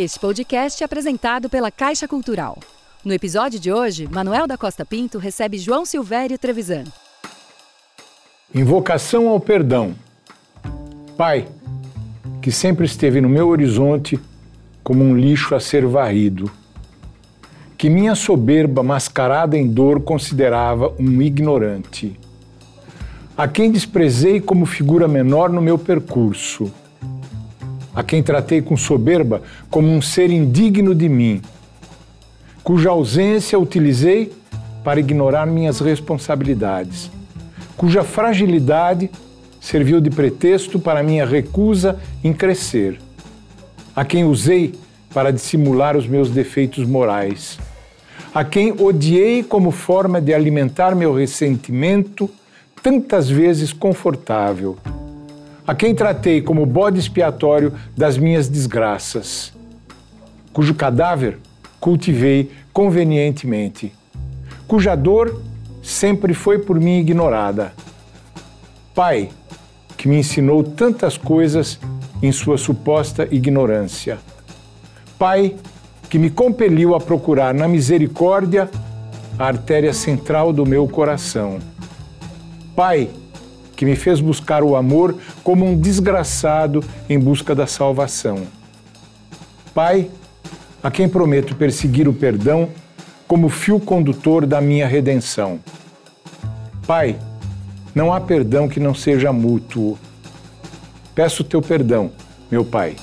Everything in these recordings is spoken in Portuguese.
Este podcast é apresentado pela Caixa Cultural. No episódio de hoje, Manuel da Costa Pinto recebe João Silvério Trevisan. Invocação ao perdão. Pai, que sempre esteve no meu horizonte como um lixo a ser varrido, que minha soberba mascarada em dor considerava um ignorante, a quem desprezei como figura menor no meu percurso, a quem tratei com soberba como um ser indigno de mim, cuja ausência utilizei para ignorar minhas responsabilidades, cuja fragilidade serviu de pretexto para minha recusa em crescer, a quem usei para dissimular os meus defeitos morais, a quem odiei como forma de alimentar meu ressentimento, tantas vezes confortável, a quem tratei como bode expiatório das minhas desgraças, cujo cadáver cultivei convenientemente, cuja dor sempre foi por mim ignorada. Pai, que me ensinou tantas coisas em sua suposta ignorância. Pai, que me compeliu a procurar na misericórdia a artéria central do meu coração. Pai, que me fez buscar o amor como um desgraçado em busca da salvação. Pai, a quem prometo perseguir o perdão como fio condutor da minha redenção. Pai, não há perdão que não seja mútuo. Peço teu perdão, meu Pai.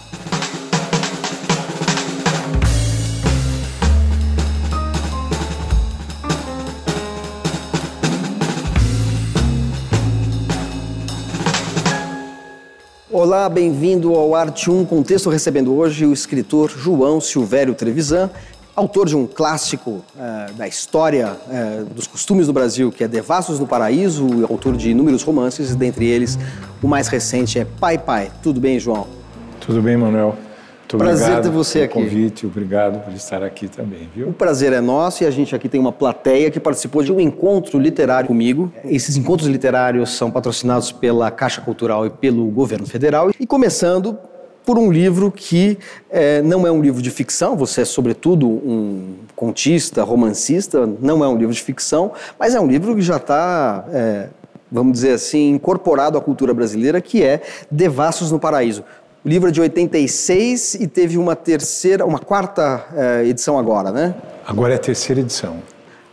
Olá, bem-vindo ao Arte 1 Contexto, recebendo hoje o escritor João Silvério Trevisan, autor de um clássico uh, da história uh, dos costumes do Brasil, que é Devassos no Paraíso, autor de inúmeros romances, dentre eles o mais recente é Pai Pai. Tudo bem, João? Tudo bem, Manuel. Muito prazer obrigado ter você pelo aqui. convite, obrigado por estar aqui também, viu? O prazer é nosso e a gente aqui tem uma plateia que participou de um encontro literário comigo. Esses encontros literários são patrocinados pela Caixa Cultural e pelo governo federal. E começando por um livro que eh, não é um livro de ficção, você é sobretudo um contista, romancista, não é um livro de ficção, mas é um livro que já está, eh, vamos dizer assim, incorporado à cultura brasileira, que é Devassos no Paraíso. O livro é de 86 e teve uma terceira, uma quarta eh, edição agora, né? Agora é a terceira edição.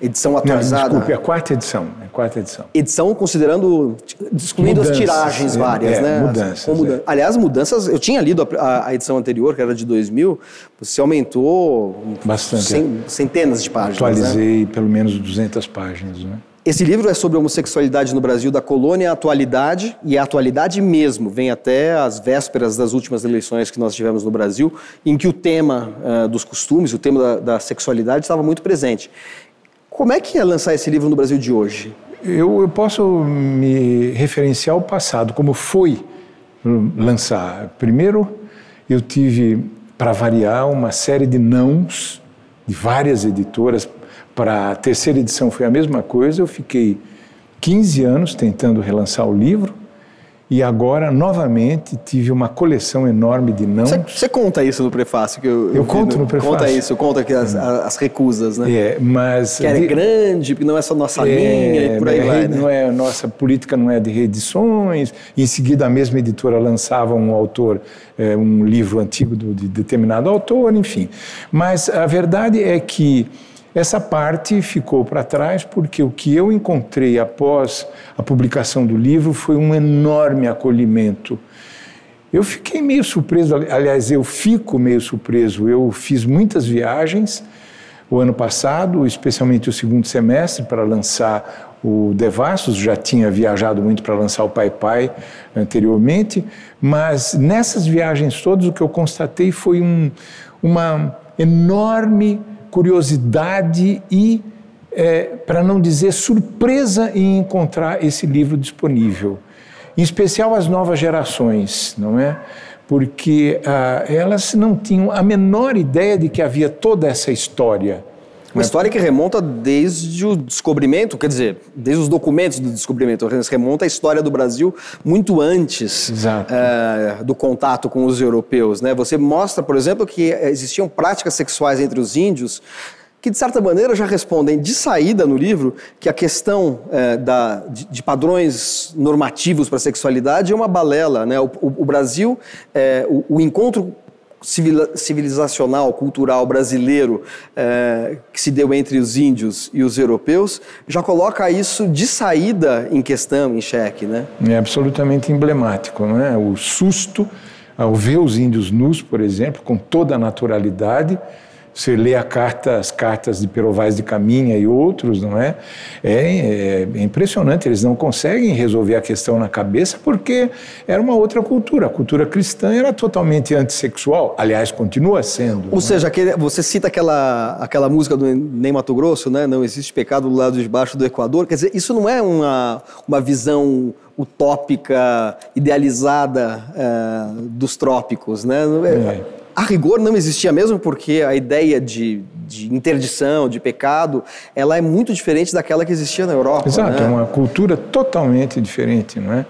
Edição Não, atualizada. desculpe, é a quarta edição. É a quarta edição. Edição considerando, excluindo as Mudanças, tiragens é, várias, é, né? mudanças, Com mudan- é. Aliás, mudanças, eu tinha lido a, a- a edição anterior, que era de 2000, você aumentou Bastante, cen- centenas de páginas, né? Atualizei pelo menos 200 páginas, né? Esse livro é sobre homossexualidade no Brasil da colônia à atualidade, e a atualidade mesmo vem até as vésperas das últimas eleições que nós tivemos no Brasil, em que o tema eh, dos costumes, o tema da, da sexualidade estava muito presente. Como é que é lançar esse livro no Brasil de hoje? Eu, eu posso me referenciar ao passado, como foi lançar. Primeiro, eu tive, para variar, uma série de nãos de várias editoras. Para a terceira edição foi a mesma coisa. Eu fiquei 15 anos tentando relançar o livro e agora, novamente, tive uma coleção enorme de nãos. Você, conta isso no prefácio que eu, Eu conto no prefácio. Conta isso, conta que as, as recusas, né? É, mas Que era de- grande, porque não é só nossa linha e por aí é, vai, não né? é, nossa política não é de reedições. Em seguida, a mesma editora lançava um autor, é, um livro antigo do- de determinado autor, enfim. Mas a verdade é que essa parte ficou para trás porque o que eu encontrei após a publicação do livro foi um enorme acolhimento. Eu fiquei meio surpreso, ali- aliás, eu fico meio surpreso. Eu fiz muitas viagens o ano passado, especialmente o segundo semestre, para lançar o Devassos. Já tinha viajado muito para lançar o Pai Pai anteriormente, mas nessas viagens todas o que eu constatei foi um, uma enorme curiosidade e, para não dizer surpresa, em encontrar esse livro disponível em especial as novas gerações, não é? Porque ah, elas não tinham a menor ideia de que havia toda essa história. Uma história que remonta desde o descobrimento, quer dizer, desde os documentos do descobrimento, remonta a história do Brasil muito antes é, do contato com os europeus. Né? Você mostra, por exemplo, que existiam práticas sexuais entre os índios que, de certa maneira, já respondem de saída no livro que a questão é, da, de, de, padrões normativos para a sexualidade é uma balela. Né? O, o, o Brasil, é, o, o encontro civilizacional, cultural brasileiro é, que se deu entre os índios e os europeus, já coloca isso de saída em questão, em xeque, né? É absolutamente emblemático, não é? O susto ao ver os índios nus, por exemplo, com toda a naturalidade, você lê carta, as cartas de Perovais de Caminha e outros, não é? é? é? é? impressionante, eles não conseguem resolver a questão na cabeça porque era uma outra cultura. A cultura cristã era totalmente antissexual, aliás, continua sendo. Ou é? seja, aquele, você cita aquela, aquela música do Ney Mato Grosso, né? Não existe pecado do lado de baixo do Equador. Quer dizer, isso não é uma, uma visão utópica, idealizada é, dos trópicos, né? É a rigor não existia mesmo, porque a ideia de, de interdição, de pecado, ela é muito diferente daquela que existia na Europa. Exato, né? é uma cultura totalmente diferente, não é?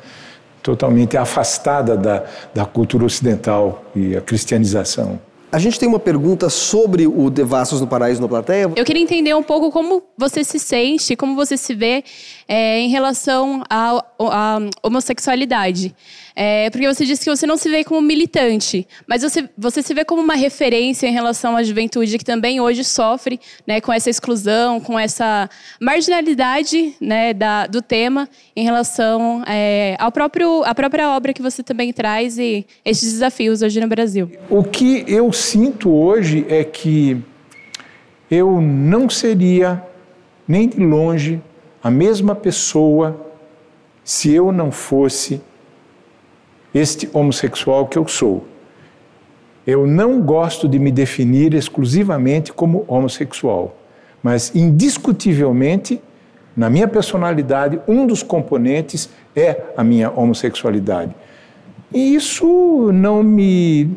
Totalmente afastada da, da cultura ocidental e a cristianização. A gente tem uma pergunta sobre o Devassos no Paraíso na plateia. Eu queria entender um pouco como você se sente, como você se vê é, em relação à homossexualidade. É, porque você disse que você não se vê como militante, mas você, você se vê como uma referência em relação à juventude que também hoje sofre né, com essa exclusão, com essa marginalidade né, da, do tema em relação é, ao próprio, à própria obra que você também traz e estes desafios hoje no Brasil. O que eu sinto hoje é que eu não seria nem de longe a mesma pessoa se eu não fosse este homossexual que eu sou. Eu não gosto de me definir exclusivamente como homossexual, mas indiscutivelmente, na minha personalidade, um dos componentes é a minha homossexualidade. E isso não me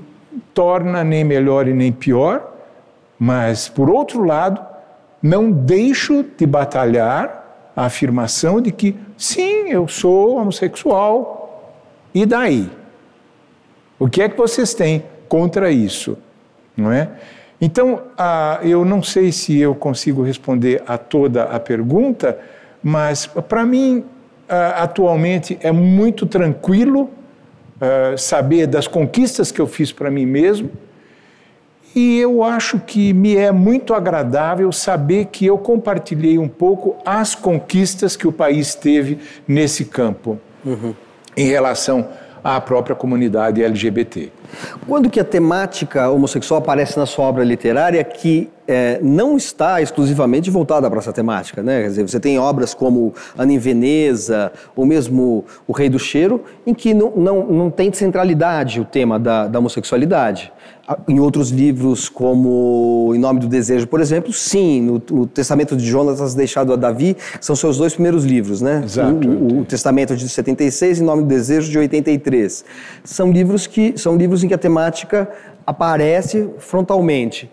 torna nem melhor e nem pior, mas, por outro lado, não deixo de batalhar a afirmação de que, sim, eu sou homossexual. E daí? O que é que vocês têm contra isso? Não é? Então, ah, eu não sei se eu consigo responder a toda a pergunta, mas para mim, ah, atualmente, é muito tranquilo uh, saber das conquistas que eu fiz para mim mesmo. E eu acho que me é muito agradável saber que eu compartilhei um pouco as conquistas que o país teve nesse campo, uhum. em relação à própria comunidade LGBT. Quando que a temática homossexual aparece na sua obra literária que é, não está exclusivamente voltada para essa temática, né? Quer dizer, você tem obras como Ana em Veneza, ou mesmo O Rei do Cheiro, em que não, não, não tem centralidade o tema da, da homossexualidade. Em outros livros, como Em Nome do Desejo, por exemplo, sim, no, o Testamento de Jonatas deixado a Davi, são seus dois primeiros livros, né? Exato. O, o Testamento de 76 e Em Nome do Desejo de 83. São livros que são livros em que a temática aparece frontalmente.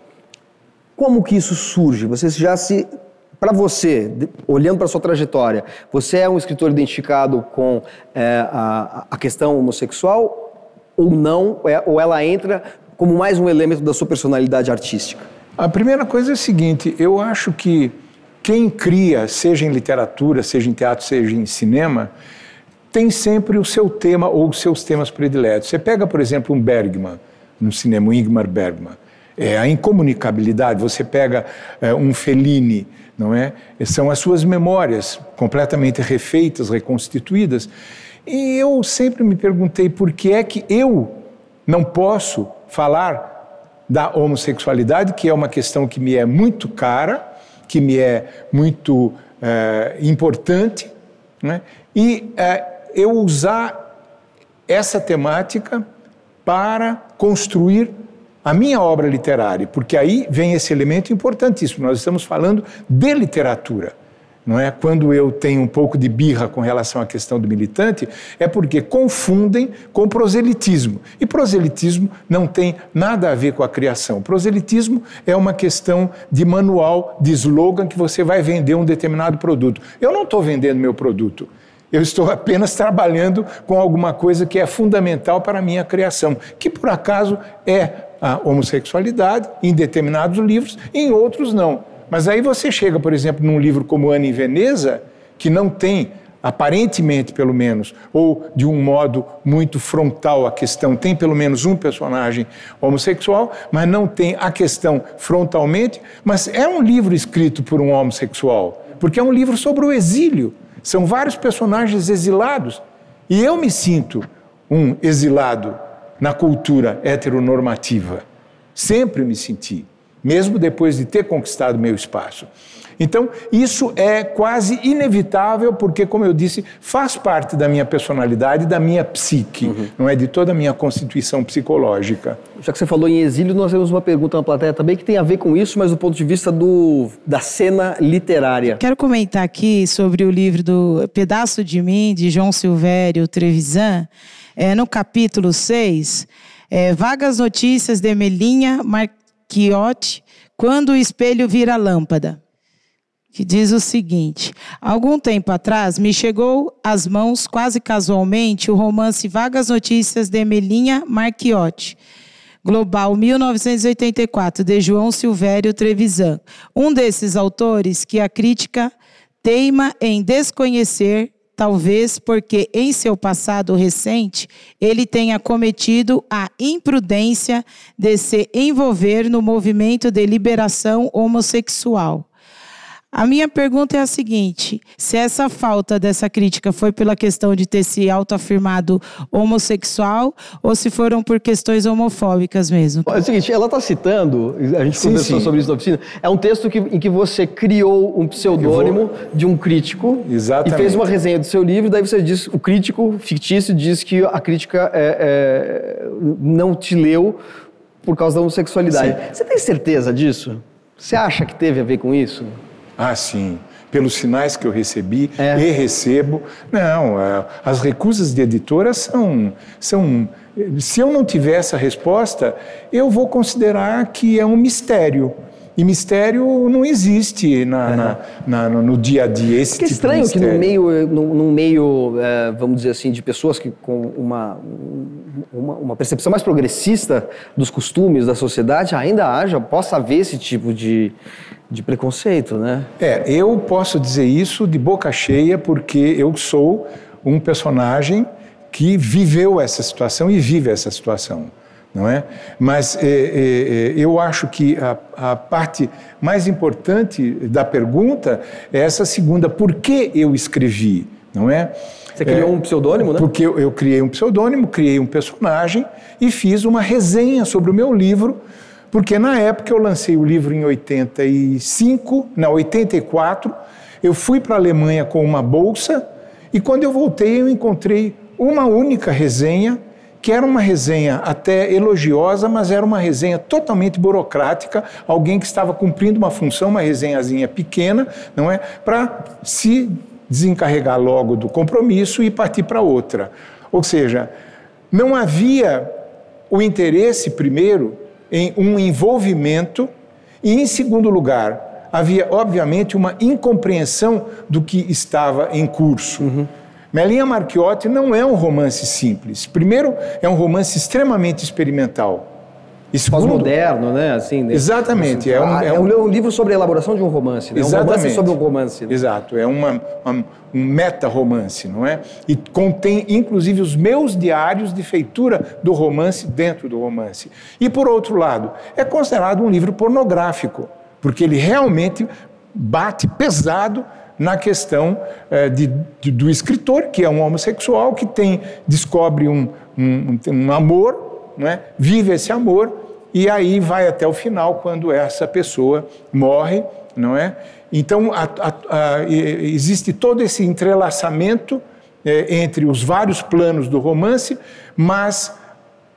Como que isso surge? Você já se para você, olhando para a sua trajetória, você é um escritor identificado com é, a, a, questão homossexual ou não? É, ou ela entra como mais um elemento da sua personalidade artística? A primeira coisa é a seguinte: eu acho que quem cria, seja em literatura, seja em teatro, seja em cinema, tem sempre o seu tema ou os seus temas prediletos. Você pega, por exemplo, um Bergman, no cinema, um Ingmar Bergman. É a incomunicabilidade. Você pega é, um Fellini, não é? São as suas memórias completamente refeitas, reconstituídas. E eu sempre me perguntei por que é que eu não posso falar da homossexualidade, que é uma questão que me é muito cara, que me é muito é, importante, né? e é, eu usar essa temática para construir a minha obra literária, porque aí vem esse elemento importantíssimo. Nós estamos falando de literatura. Não é? Quando eu tenho um pouco de birra com relação à questão do militante, é porque confundem com proselitismo. E proselitismo não tem nada a ver com a criação. Proselitismo é uma questão de manual, de slogan que você vai vender um determinado produto. Eu não estou vendendo meu produto. Eu estou apenas trabalhando com alguma coisa que é fundamental para a minha criação, que por acaso é a homossexualidade em determinados livros, em outros não. Mas aí você chega, por exemplo, num livro como Ana em Veneza, que não tem, aparentemente pelo menos, ou de um modo muito frontal a questão, tem pelo menos um personagem homossexual, mas não tem a questão frontalmente, mas é um livro escrito por um homossexual, porque é um livro sobre o exílio. São vários personagens exilados. E eu me sinto um exilado na cultura heteronormativa. Sempre me senti mesmo depois de ter conquistado meu espaço. Então, isso é quase inevitável, porque, como eu disse, faz parte da minha personalidade, da minha psique, uhum. não é de toda a minha constituição psicológica. Já que você falou em exílio, nós temos uma pergunta na plateia também que tem a ver com isso, mas do ponto de vista do, da cena literária. Quero comentar aqui sobre o livro do Pedaço de Mim, de João Silvério Trevisan, é, no capítulo 6, é, Vagas Notícias de Melinha Mar Quiote, quando o espelho vira lâmpada, que diz o seguinte: Algum tempo atrás me chegou às mãos, quase casualmente, o romance Vagas Notícias de Melinha Marchiotti. Global 1984, de João Silvério Trevisan. Um desses autores que a crítica teima em desconhecer talvez porque em seu passado recente ele tenha cometido a imprudência de se envolver no movimento de liberação homossexual. A minha pergunta é a seguinte: se essa falta dessa crítica foi pela questão de ter se autoafirmado homossexual ou se foram por questões homofóbicas mesmo? É o seguinte, ela está citando, a gente sim, conversou sim. sobre isso na oficina, é um texto que, em que você criou um pseudônimo vou... de um crítico Exatamente. e fez uma resenha do seu livro, daí você diz, o crítico fictício diz que a crítica é, é, não te leu por causa da homossexualidade. Sim. Você tem certeza disso? Você acha que teve a ver com isso? Ah, sim. Pelos sinais que eu recebi é. e recebo. Não, é, as recusas de editoras são, são. Se eu não tiver essa resposta, eu vou considerar que é um mistério. E mistério não existe na, é. na, na, no dia a dia. Esse que tipo estranho que no meio, no, no meio é, vamos dizer assim, de pessoas que com uma, uma, uma, percepção mais progressista dos costumes da sociedade, ainda haja, possa haver esse tipo de, de preconceito, né? É, eu posso dizer isso de boca cheia porque eu sou um personagem que viveu essa situação e vive essa situação, não é? Mas é, é, é, eu acho que a, a, parte mais importante da pergunta é essa segunda: por que eu escrevi, não é? Você criou um pseudônimo, né? Porque eu, eu criei um pseudônimo, criei um personagem e fiz uma resenha sobre o meu livro porque na época eu lancei o livro em 85, não, 84, eu fui para a Alemanha com uma bolsa e quando eu voltei eu encontrei uma única resenha, que era uma resenha até elogiosa, mas era uma resenha totalmente burocrática, alguém que estava cumprindo uma função, uma resenhazinha pequena, não é, para se desencarregar logo do compromisso e partir para outra. Ou seja, não havia o interesse primeiro em um envolvimento e, em segundo lugar, havia, obviamente, uma incompreensão do que estava em curso. Uhum. Melinha Marchiotti não é um romance simples. Primeiro, é um romance extremamente experimental. Pós-moderno, né? Assim, né? Exatamente. É um, é, um, é um, livro sobre a elaboração de um romance. Né? Exatamente. Um romance sobre um romance. Né? Exato. É uma, uma, um meta-romance, não é? E contém, inclusive, os meus diários de feitura do romance dentro do romance. E, por outro lado, é considerado um livro pornográfico, porque ele realmente bate pesado na questão é, de, de, do escritor, que é um homossexual, que tem descobre um, um, um amor, não é? vive esse amor e aí vai até o final, quando essa pessoa morre, não é? Então, a, a, a, existe todo esse entrelaçamento é, entre os vários planos do romance, mas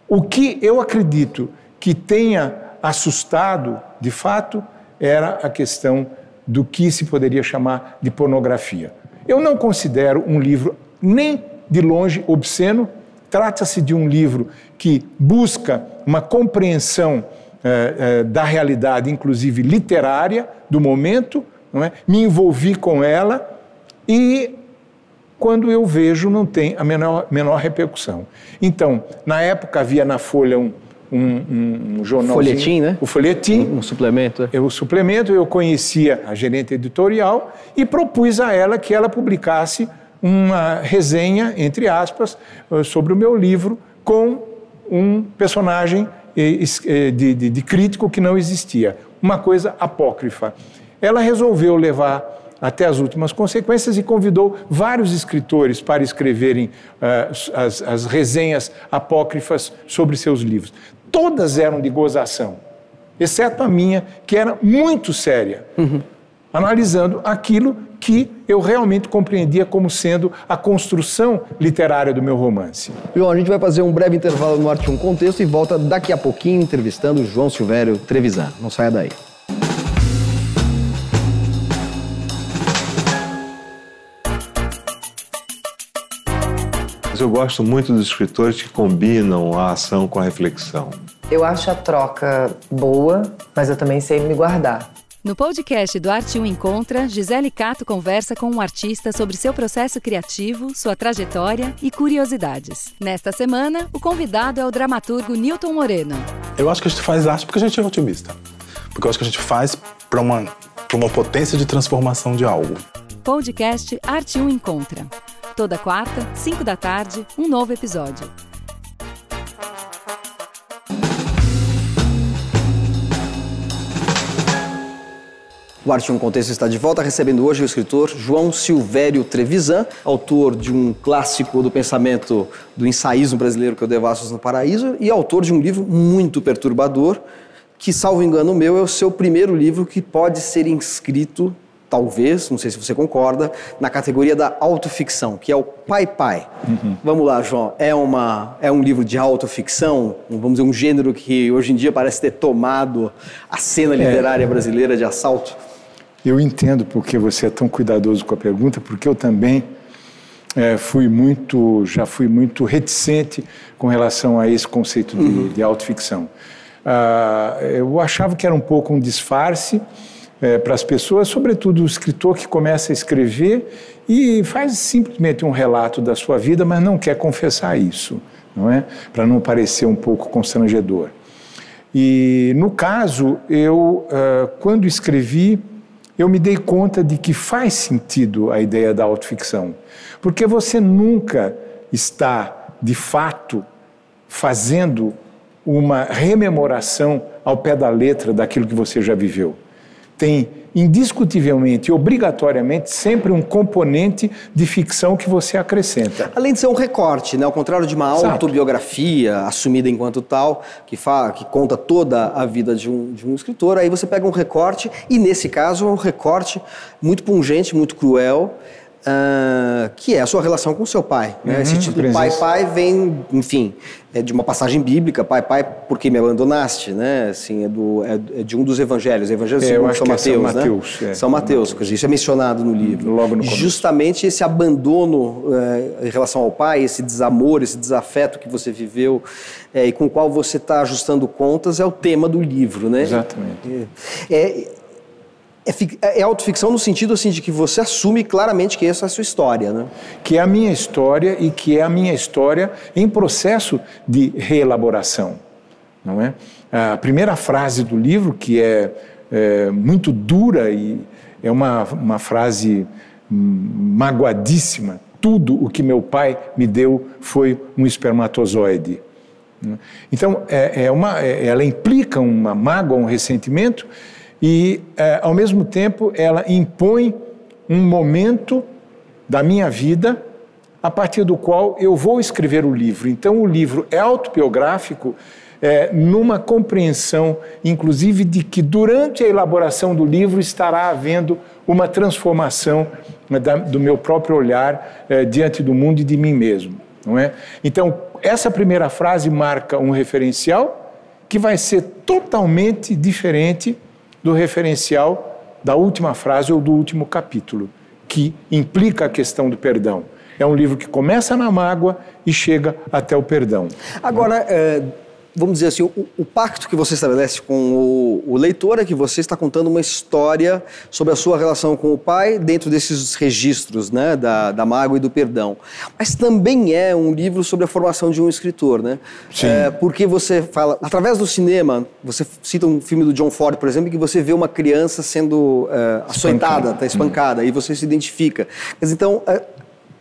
o que eu acredito que tenha assustado, de fato, era a questão do que se poderia chamar de pornografia. Eu não considero um livro nem de longe obsceno, trata-se de um livro que busca uma compreensão eh, eh, da realidade, inclusive literária, do momento, é? me envolvi com ela e quando eu vejo não tem a menor, menor repercussão. Então, na época havia na Folha um, um, um jornal. Folhetim, né? O folhetim. Um, um suplemento. É. Eu, o suplemento, eu conhecia a gerente editorial e propus a ela que ela publicasse uma resenha, entre aspas, eh, sobre o meu livro com um personagem eh, eh, de, de, de crítico que não existia. Uma coisa apócrifa. Ela resolveu levar até as últimas consequências e convidou vários escritores para escreverem uh, as, as resenhas apócrifas sobre seus livros. Todas eram de gozação, exceto a minha, que era muito séria, uhum. Analisando aquilo que eu realmente compreendia como sendo a construção literária do meu romance. João, a gente vai fazer um breve intervalo no Arte 1 Contexto e volta daqui a pouquinho entrevistando João Silvério Trevisan. Não saia daí. Eu gosto muito dos escritores que combinam a ação com a reflexão. Eu acho a troca boa, mas eu também sei me guardar. No podcast do Arte 1 Encontra, Gisele Cato conversa com um artista sobre seu processo criativo, sua trajetória e curiosidades. Nesta semana, o convidado é o dramaturgo Newton Moreno. Eu acho que a gente faz arte porque a gente é otimista. Porque eu acho que a gente faz para uma, uma potência de transformação de algo. Podcast Arte 1 Encontra. Toda quarta, 5 da tarde, um novo episódio. O Arte um Contexto está de volta, recebendo hoje o escritor João Silvério Trevisan, autor de um clássico do pensamento do ensaísmo brasileiro, que é o Devassos no Paraíso, e autor de um livro muito perturbador, que, salvo engano meu, é o seu primeiro livro que pode ser inscrito talvez, não sei se você concorda, na categoria da autoficção, que é o Pai Pai. Uhum. Vamos lá, João. É, uma, é um livro de autoficção, vamos dizer, um gênero que hoje em dia parece ter tomado a cena é. literária é. brasileira de assalto? Eu entendo porque você é tão cuidadoso com a pergunta, porque eu também é, fui muito, já fui muito reticente com relação a esse conceito de, uhum. de autoficção. Ah, eu achava que era um pouco um disfarce, é, para as pessoas, sobretudo o escritor que começa a escrever e faz simplesmente um relato da sua vida, mas não quer confessar isso, não é? Para não parecer um pouco constrangedor. E no caso, eu, uh, quando escrevi, eu me dei conta de que faz sentido a ideia da autoficção, porque você nunca está, de fato, fazendo uma rememoração ao pé da letra daquilo que você já viveu tem indiscutivelmente e obrigatoriamente sempre um componente de ficção que você acrescenta. Além de ser um recorte, né? ao contrário de uma Exato. autobiografia assumida enquanto tal, que, fa que conta toda a vida de um, de um escritor, aí você pega um recorte, e nesse caso é um recorte muito pungente, muito cruel, Uh, que é a sua relação com seu pai. Né? Uhum, Esse título pai-pai vem, enfim, é de uma passagem bíblica, pai-pai, porque me abandonaste, né? Assim, é, do, é, é de um dos evangelhos, evangelho é, segundo São Mateus, é São Mateus, né? É, São Mateus, isso é mencionado no livro. Logo no começo. Justamente esse abandono é, em relação ao pai, esse desamor, esse desafeto que você viveu é, e com o qual você está ajustando contas é o tema do livro, né? Exatamente. É, é, é autoficção no sentido assim de que você assume claramente que essa é a sua história, né? Que é a minha história e que é a minha história em processo de reelaboração, não é? A primeira frase do livro, que é, é muito dura e é uma, uma frase magoadíssima, tudo o que meu pai me deu foi um espermatozoide. Então, é, é uma, é, ela implica uma mágoa, um ressentimento, e, é, ao mesmo tempo, ela impõe um momento da minha vida a partir do qual eu vou escrever o livro. Então, o livro é autobiográfico, é, numa compreensão, inclusive, de que durante a elaboração do livro estará havendo uma transformação né, da, do meu próprio olhar é, diante do mundo e de mim mesmo. Não é? Então, essa primeira frase marca um referencial que vai ser totalmente diferente do referencial da última frase ou do último capítulo, que implica a questão do perdão. É um livro que começa na mágoa e chega até o perdão. Agora, é, vamos dizer assim, o, o, pacto que você estabelece com o, o, leitor é que você está contando uma história sobre a sua relação com o pai dentro desses registros, né, da, da mágoa e do perdão. Mas também é um livro sobre a formação de um escritor, né? Sim. É, porque você fala, através do cinema, você cita um filme do John Ford, por exemplo, que você vê uma criança sendo é, açoitada, tá espancada, hum. e você se identifica. Mas então, é,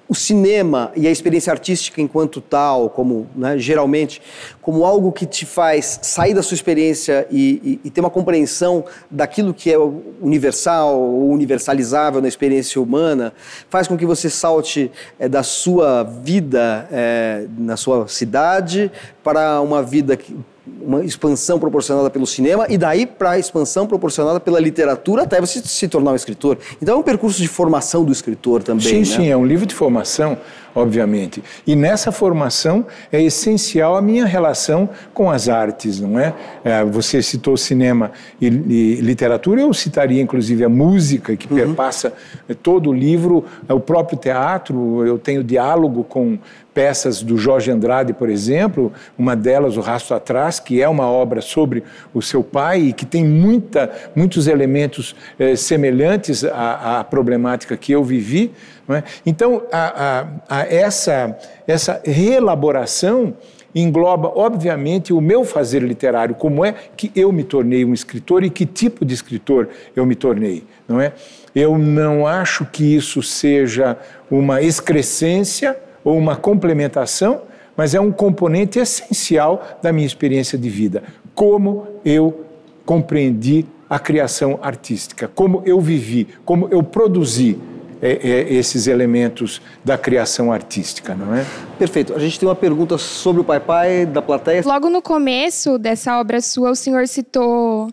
o cinema e a experiência artística enquanto tal, como né, geralmente, como algo que te faz sair da sua experiência e, e, e, ter uma compreensão daquilo que é universal ou universalizável na experiência humana, faz com que você salte é, da sua vida é, na sua cidade para uma vida que, uma expansão proporcionada pelo cinema e daí para a expansão proporcionada pela literatura até você se tornar um escritor. Então é um percurso de formação do escritor também. Sim, né? sim, é um livro de formação, obviamente. E nessa formação é essencial a minha relação com as artes, não é? é você citou cinema e, e, literatura, eu citaria inclusive a música que uhum. perpassa todo o livro, o próprio teatro. Eu tenho diálogo com peças do Jorge Andrade, por exemplo, uma delas, O Rasto Atrás, que é uma obra sobre o seu pai e que tem muita, muitos elementos eh, semelhantes à, à, problemática que eu vivi. É? Então, a, a, a essa, essa reelaboração engloba, obviamente, o meu fazer literário, como é que eu me tornei um escritor e que tipo de escritor eu me tornei, não é? Eu não acho que isso seja uma excrescência ou uma complementação, mas é um componente essencial da minha experiência de vida. Como eu compreendi a criação artística, como eu vivi, como eu produzi esses elementos da criação artística, não é? Perfeito. A gente tem uma pergunta sobre o Pai Pai da plateia. Logo no começo dessa obra sua, o senhor citou: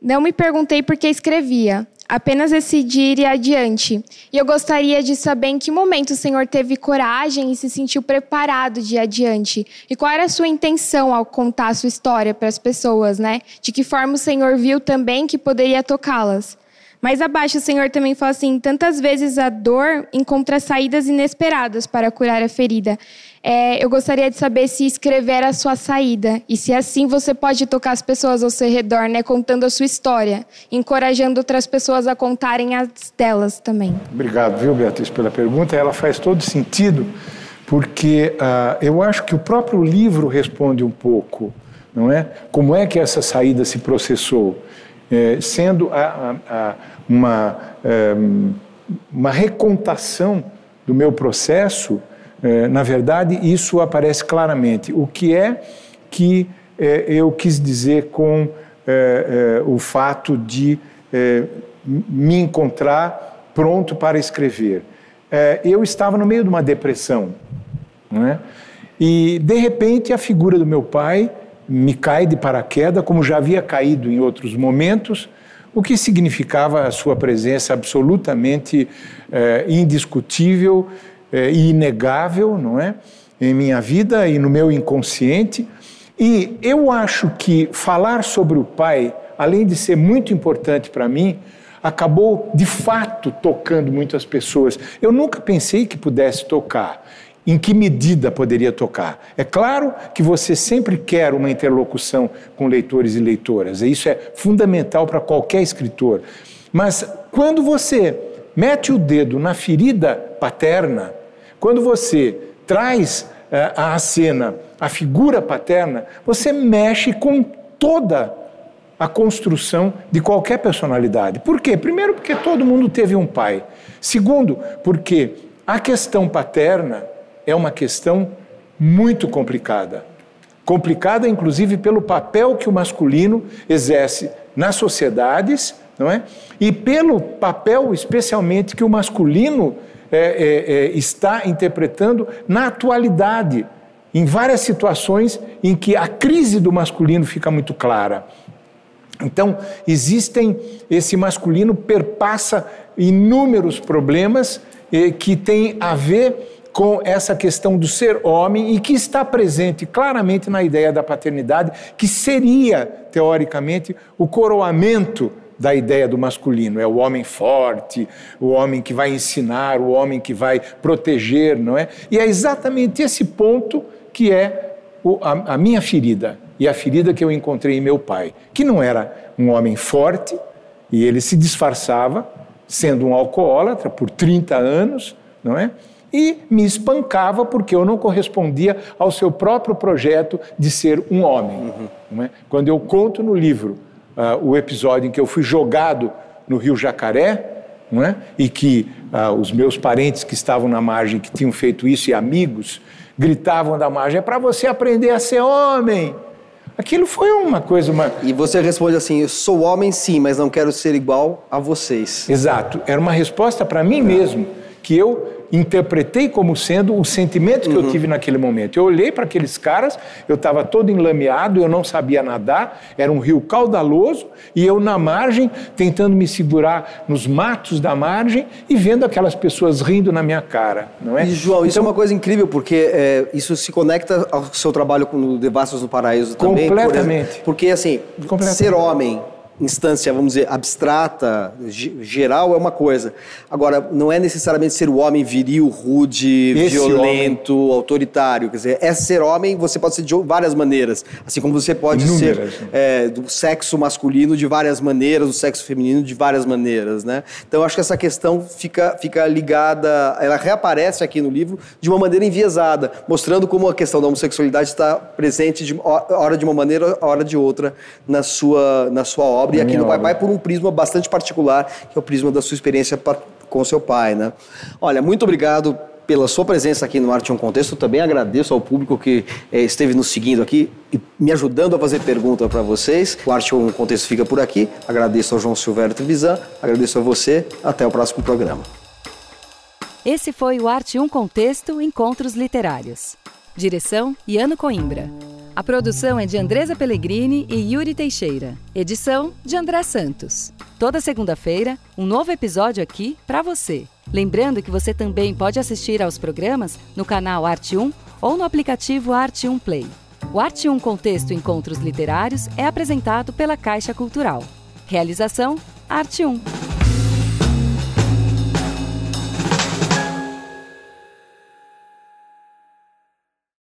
Não me perguntei por que escrevia, apenas decidir ir adiante. E eu gostaria de saber em que momento o Senhor teve coragem e se sentiu preparado de ir adiante. E qual era a sua intenção ao contar a sua história para as pessoas, né? De que forma o Senhor viu também que poderia tocá-las. Mais abaixo, o Senhor também fala assim: tantas vezes a dor encontra saídas inesperadas para curar a ferida. É, eu gostaria de saber se escrever a sua saída e se assim você pode tocar as pessoas ao seu redor, né, contando a sua história, encorajando outras pessoas a contarem as delas também. Obrigado, viu, Beatriz, pela pergunta. Ela faz todo sentido, porque uh, eu acho que o próprio livro responde um pouco, não é? Como é que essa saída se processou? É, sendo a, a, a uma, é, uma recontação do meu processo, é, na verdade, isso aparece claramente. O que é que é, eu quis dizer com o fato de me encontrar pronto para escrever? eu estava no meio de uma depressão, não é? e de repente a figura do meu pai me cai de paraquedas, como já havia caído em outros momentos, o que significava a sua presença absolutamente indiscutível é, inegável, não é? Em minha vida e no meu inconsciente. E eu acho que falar sobre o Pai, além de ser muito importante para mim, acabou de fato tocando muitas pessoas. Eu nunca pensei que pudesse tocar. Em que medida poderia tocar? É claro que você sempre quer uma interlocução com leitores e leitoras, e isso é fundamental para qualquer escritor. Mas quando você mete o dedo na ferida paterna, quando você traz é, à cena a figura paterna, você mexe com toda a construção de qualquer personalidade. Por quê? Primeiro, porque todo mundo teve um pai. Segundo, porque a questão paterna é uma questão muito complicada. Complicada, inclusive, pelo papel que o masculino exerce nas sociedades, não é? E pelo papel, especialmente, que o masculino é, é, é, está interpretando na atualidade, em várias situações em que a crise do masculino fica muito clara. Então, existem, esse masculino perpassa inúmeros problemas eh, que têm a ver com essa questão do ser homem e que está presente claramente na ideia da paternidade, que seria, teoricamente, o coroamento da ideia do masculino. É o homem forte, o homem que vai ensinar, o homem que vai proteger, não é? E é exatamente esse ponto que é o, a, a minha ferida e a ferida que eu encontrei em meu pai, que não era um homem forte e ele se disfarçava sendo um alcoólatra por 30 anos, não é? E me espancava porque eu não correspondia ao seu próprio projeto de ser um homem. Uhum. É? Quando eu conto no livro uh, o episódio em que eu fui jogado no Rio Jacaré, é? e que uh, os meus parentes que estavam na margem, que tinham feito isso, e amigos, gritavam da margem: é para você aprender a ser homem. Aquilo foi uma coisa. Uma... E você responde assim: eu sou homem sim, mas não quero ser igual a vocês. Exato. Era uma resposta para mim mesmo, que eu interpretei como sendo o sentimento que uhum. eu tive naquele momento. Eu olhei para aqueles caras, eu estava todo enlameado, eu não sabia nadar, era um rio caudaloso, e eu na margem, tentando me segurar nos matos da margem e vendo aquelas pessoas rindo na minha cara, não é? E, João, então, isso é então uma coisa incrível, porque é, isso se conecta ao seu trabalho com o Devassos no Paraíso também. Completamente. Por, porque, assim, completamente. ser homem instância, vamos dizer, abstrata, geral, é uma coisa. Agora, não é necessariamente ser o homem viril, rude, Esse violento, homem. autoritário. Quer dizer, é ser homem, você pode ser de várias maneiras. Assim como você pode Inúmeras. ser é, do sexo masculino de várias maneiras, do sexo feminino de várias maneiras, né? Então, acho que essa questão fica, fica ligada, ela reaparece aqui no livro de uma maneira enviesada, mostrando como a questão da homossexualidade está presente de hora de uma maneira, hora de outra na sua, na sua obra obra, e aqui no Pai Pai por um prisma bastante particular, que é o prisma da sua experiência com seu pai, né? Olha, muito obrigado pela sua presença aqui no Arte um Contexto. Também agradeço ao público que eh, esteve nos seguindo aqui e me ajudando a fazer pergunta para vocês. O Arte um Contexto fica por aqui. Agradeço ao João Silvério Trevisan, agradeço a você. Até o próximo programa. Esse foi o Arte um Contexto Encontros Literários. Direção: Iano Coimbra. A produção é de Andresa Pellegrini e Yuri Teixeira. Edição de André Santos. Toda segunda-feira, um novo episódio aqui para você. Lembrando que você também pode assistir aos programas no canal Arte 1 ou no aplicativo Arte 1 Play. O Arte 1 Contexto Encontros Literários é apresentado pela Caixa Cultural. Realização Arte 1.